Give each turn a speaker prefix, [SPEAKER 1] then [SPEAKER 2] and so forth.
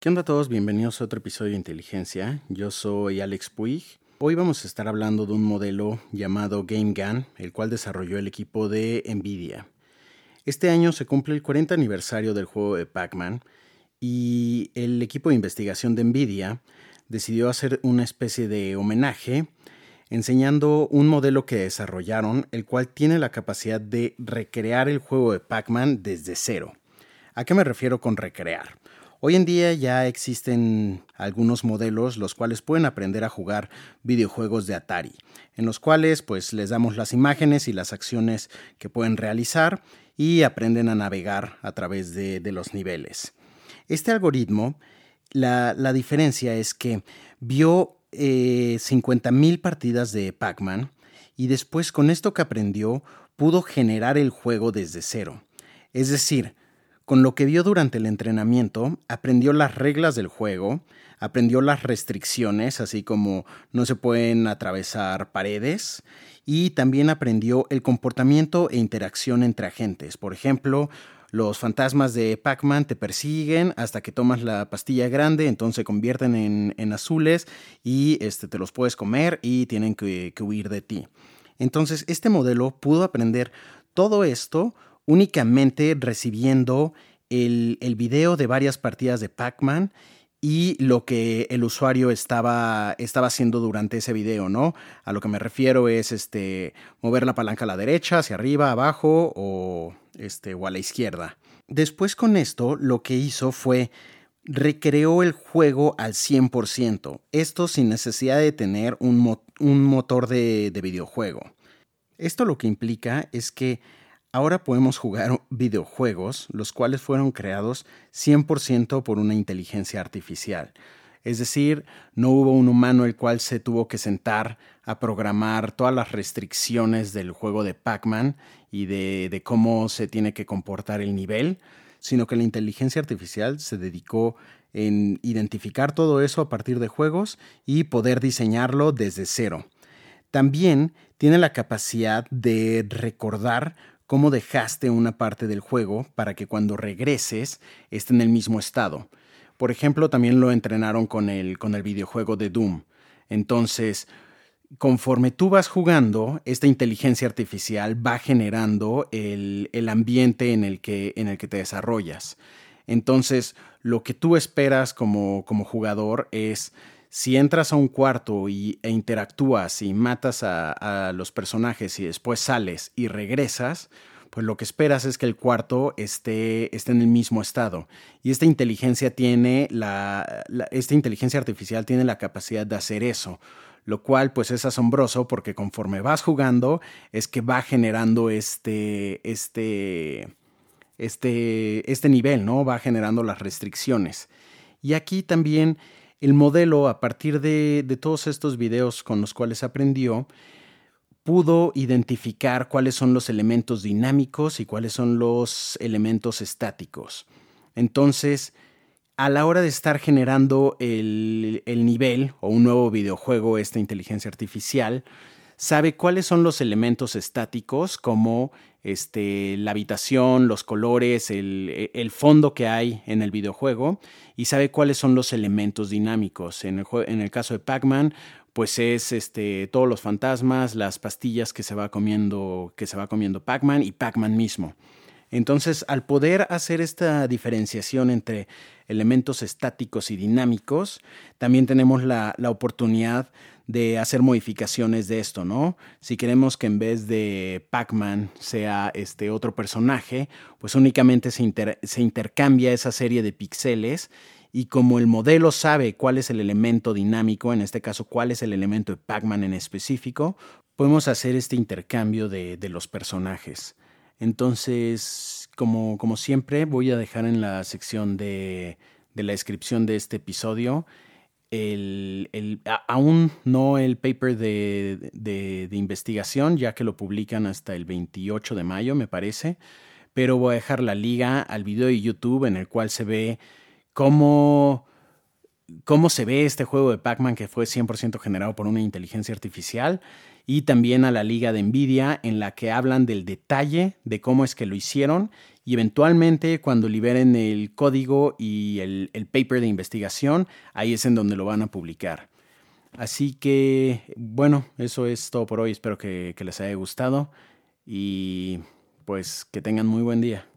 [SPEAKER 1] ¿Qué onda a todos? Bienvenidos a otro episodio de Inteligencia. Yo soy Alex Puig. Hoy vamos a estar hablando de un modelo llamado GameGAN, el cual desarrolló el equipo de Nvidia. Este año se cumple el 40 aniversario del juego de Pac-Man y el equipo de investigación de Nvidia decidió hacer una especie de homenaje enseñando un modelo que desarrollaron, el cual tiene la capacidad de recrear el juego de Pac-Man desde cero. ¿A qué me refiero con recrear? Hoy en día ya existen algunos modelos los cuales pueden aprender a jugar videojuegos de Atari, en los cuales pues les damos las imágenes y las acciones que pueden realizar y aprenden a navegar a través de, los niveles. Este algoritmo, la, diferencia es que vio eh, 50.000 partidas de Pac-Man y después con esto que aprendió pudo generar el juego desde cero. Es decir, con lo que vio durante el entrenamiento, aprendió las reglas del juego, aprendió las restricciones, así como no se pueden atravesar paredes, y también aprendió el comportamiento e interacción entre agentes. Por ejemplo, los fantasmas de Pac-Man te persiguen hasta que tomas la pastilla grande, entonces se convierten en, azules y este, te los puedes comer y tienen que, que huir de ti. Entonces, este modelo pudo aprender todo esto únicamente recibiendo el, video de varias partidas de Pac-Man y lo que el usuario estaba, estaba haciendo durante ese video, ¿no? A lo que me refiero es este, mover la palanca a la derecha, hacia arriba, abajo o, este, o a la izquierda. Después con esto lo que hizo fue recreó el juego al 100%, esto sin necesidad de tener un, motor de videojuego. Esto lo que implica es que Ahora podemos jugar videojuegos, los cuales fueron creados 100% por una inteligencia artificial. Es decir, no hubo un humano el cual se tuvo que sentar a programar todas las restricciones del juego de Pac-Man y de, cómo se tiene que comportar el nivel, sino que la inteligencia artificial se dedicó en identificar todo eso a partir de juegos y poder diseñarlo desde cero. También tiene la capacidad de recordar cómo dejaste una parte del juego para que cuando regreses esté en el mismo estado. Por ejemplo, también lo entrenaron con el, con el videojuego de Doom. Entonces, conforme tú vas jugando, esta inteligencia artificial va generando el, ambiente en el, que, en el que te desarrollas. Entonces, lo que tú esperas como, como jugador es si entras a un cuarto y, e interactúas y matas a, los personajes y después sales y regresas, pues lo que esperas es que el cuarto esté, esté en el mismo estado. Y esta inteligencia tiene la, esta inteligencia artificial tiene la capacidad de hacer eso. Lo cual pues es asombroso porque conforme vas jugando es que va generando este, este, este, este nivel, ¿no? Va generando las restricciones. Y aquí también el modelo, a partir de, todos estos videos con los cuales aprendió, pudo identificar cuáles son los elementos dinámicos y cuáles son los elementos estáticos. Entonces, a la hora de estar generando el, el, nivel o un nuevo videojuego, esta inteligencia artificial, sabe cuáles son los elementos estáticos como este, la habitación, los colores, el, el, fondo que hay en el videojuego y sabe cuáles son los elementos dinámicos. En el, en el caso de Pac-Man, pues es este, todos los fantasmas, las pastillas que se va comiendo, que se va comiendo Pac-Man y Pac-Man mismo. Entonces, al poder hacer esta diferenciación entre elementos estáticos y dinámicos, también tenemos la, la oportunidad de hacer modificaciones de esto, ¿no? Si queremos que en vez de Pac-Man sea este otro personaje, pues únicamente se, intercambia esa serie de píxeles y como el modelo sabe cuál es el elemento dinámico, en este caso cuál es el elemento de Pac-Man en específico, podemos hacer este intercambio de, de los personajes. Entonces, como, como, siempre, voy a dejar en la sección de, de la descripción de este episodio el, aún no el paper de, de, investigación, ya que lo publican hasta el 28 de mayo, me parece, pero voy a dejar la liga al video de YouTube en el cual se ve cómo cómo se ve este juego de Pac-Man que fue 100% generado por una inteligencia artificial y también a la liga de Nvidia en la que hablan del detalle de cómo es que lo hicieron y eventualmente cuando liberen el código y el, paper de investigación, ahí es en donde lo van a publicar. Así que, bueno, eso es todo por hoy. Espero que les haya gustado y pues que tengan muy buen día.